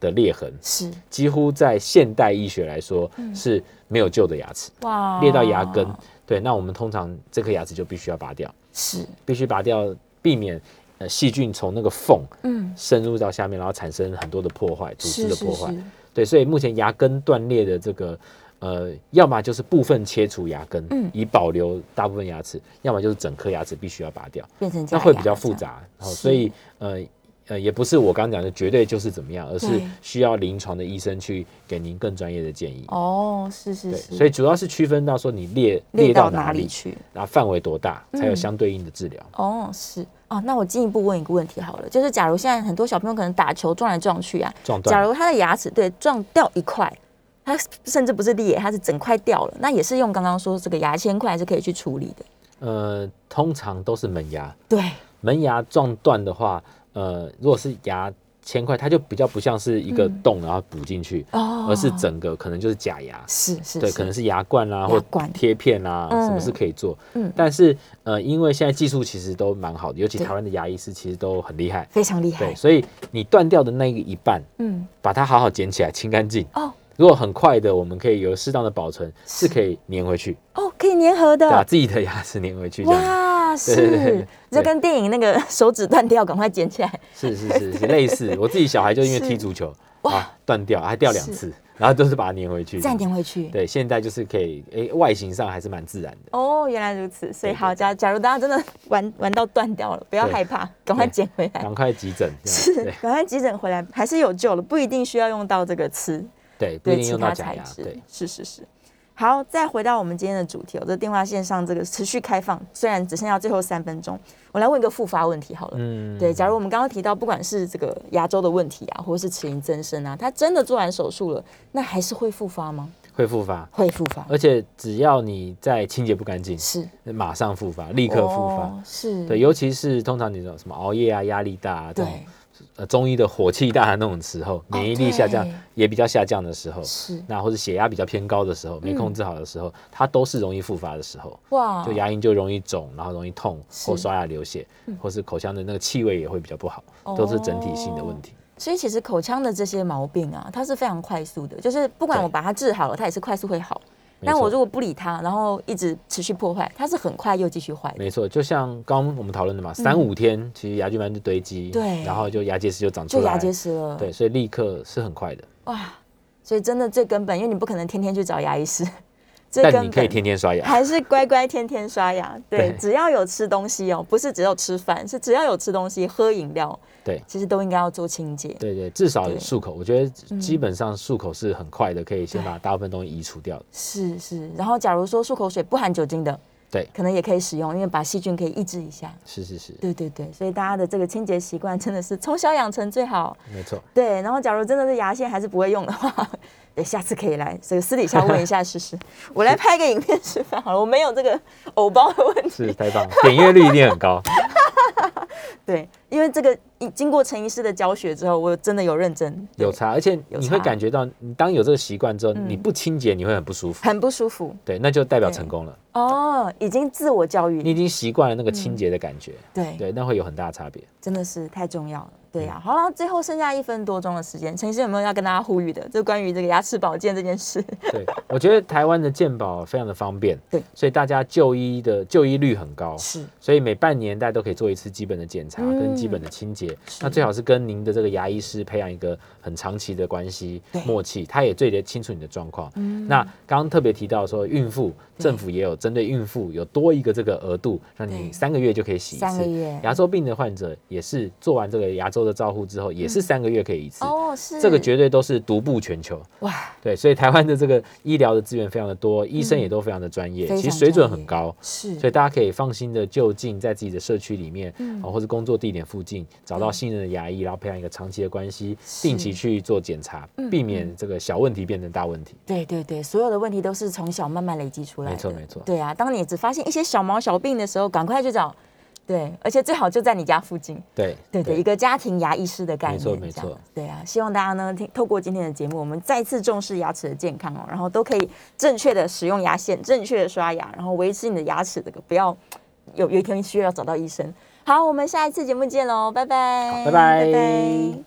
的裂痕，是几乎在现代医学来说是没有救的牙齿。哇，裂到牙根，对，那我们通常这颗牙齿就必须要拔掉，是必须拔掉，避免呃细菌从那个缝嗯深入到下面，然后产生很多的破坏，组织的破坏。对，所以目前牙根断裂的这个。呃，要么就是部分切除牙根，嗯，以保留大部分牙齿；要么就是整颗牙齿必须要拔掉，变成那会比较复杂。然后，所以呃呃，也不是我刚刚讲的绝对就是怎么样，而是需要临床的医生去给您更专业的建议。哦，是是是。所以主要是区分到说你裂裂到哪里去，然后范围多大，才有相对应的治疗。哦，是哦。那我进一步问一个问题好了，就是假如现在很多小朋友可能打球撞来撞去啊，撞断，假如他的牙齿对撞掉一块。它甚至不是裂，它是整块掉了。那也是用刚刚说这个牙签块是可以去处理的。呃，通常都是门牙。对，门牙撞断的话，呃，如果是牙签块，它就比较不像是一个洞然后补进去，哦，而是整个可能就是假牙。是是，对，可能是牙冠啊，或贴片啊，什么是可以做。嗯，但是呃，因为现在技术其实都蛮好的，尤其台湾的牙医师其实都很厉害，非常厉害。对，所以你断掉的那个一半，嗯，把它好好捡起来，清干净。哦。如果很快的，我们可以有适当的保存，是可以粘回去哦，可以粘合的，把自己的牙齿粘回去。哇，是，就跟电影那个 手指断掉，赶快捡起来。是是是是类似，我自己小孩就因为踢足球哇断掉，还掉两次。然后都是把它粘回去，再粘回去。对，现在就是可以，哎，外形上还是蛮自然的。哦，原来如此。所以好，假假如大家真的玩玩到断掉了，不要害怕，赶快捡回来，赶快急诊。是，赶快急诊回来，还是有救了，不一定需要用到这个瓷。对，不一定用到假牙。对，是是是。好，再回到我们今天的主题，我的电话线上这个持续开放，虽然只剩下最后三分钟，我来问一个复发问题好了。嗯，对，假如我们刚刚提到，不管是这个牙周的问题啊，或者是齿龈增生啊，他真的做完手术了，那还是会复发吗？会复发，会复发，而且只要你在清洁不干净，是马上复发，立刻复发。是对，尤其是通常你说什么熬夜啊、压力大啊，对。呃，中医的火气大的那种时候，免疫力下降也比较下降的时候，是。那或者血压比较偏高的时候，没控制好的时候，它都是容易复发的时候。哇，就牙龈就容易肿，然后容易痛，或刷牙流血，或是口腔的那个气味也会比较不好，都是整体性的问题。所以其实口腔的这些毛病啊，它是非常快速的，就是不管我把它治好了，它也是快速会好。但我如果不理它，然后一直持续破坏，它是很快又继续坏。没错，就像刚我们讨论的嘛，三五天其实牙菌斑就堆积，对，然后就牙结石就长出来，就牙结石了。对，所以立刻是很快的。哇，所以真的最根本，因为你不可能天天去找牙医师。但你可以天天刷牙，还是乖乖天天刷牙？对，只要有吃东西哦，不是只有吃饭，是只要有吃东西、喝饮料，对，其实都应该要做清洁。对对，至少漱口，我觉得基本上漱口是很快的，可以先把大部分东西移除掉。是是，然后假如说漱口水不含酒精的。对，可能也可以使用，因为把细菌可以抑制一下。是是是，对对对，所以大家的这个清洁习惯真的是从小养成最好。没错。对，然后假如真的是牙线还是不会用的话，对，下次可以来所以私底下问一下试试。我来拍个影片示范好了，我没有这个藕包的问题。是太棒，点阅率一定很高。对。因为这个经过陈医师的教学之后，我真的有认真有差，而且你会感觉到，你当有这个习惯之后，你不清洁你会很不舒服，很不舒服。对，那就代表成功了。哦，已经自我教育，你已经习惯了那个清洁的感觉。对对，那会有很大差别。真的是太重要了。对呀，好了，最后剩下一分多钟的时间，陈医生有没有要跟大家呼吁的？就关于这个牙齿保健这件事。对，我觉得台湾的健保非常的方便，对，所以大家就医的就医率很高，是，所以每半年大家都可以做一次基本的检查跟基本的清洁。那最好是跟您的这个牙医师培养一个很长期的关系默契，他也最清楚你的状况。那刚刚特别提到说，孕妇政府也有针对孕妇有多一个这个额度，让你三个月就可以洗一次。牙周病的患者也是做完这个牙周的照护之后，也是三个月可以一次。哦，是这个绝对都是独步全球。哇，对，所以台湾的这个医疗的资源非常的多，医生也都非常的专业，其实水准很高。是，所以大家可以放心的就近在自己的社区里面，啊，或者工作地点附近找到。信任的牙医，然后培养一个长期的关系，定期去做检查，避免这个小问题变成大问题。对对对，所有的问题都是从小慢慢累积出来的。没错没错。对啊，当你只发现一些小毛小病的时候，赶快去找。对，而且最好就在你家附近。对对对，一个家庭牙医师的概念。没错没错。对啊，希望大家呢，听透过今天的节目，我们再次重视牙齿的健康哦，然后都可以正确的使用牙线，正确的刷牙，然后维持你的牙齿这个不要有有一天需要找到医生。好，我们下一次节目见喽，拜拜，拜拜，拜拜。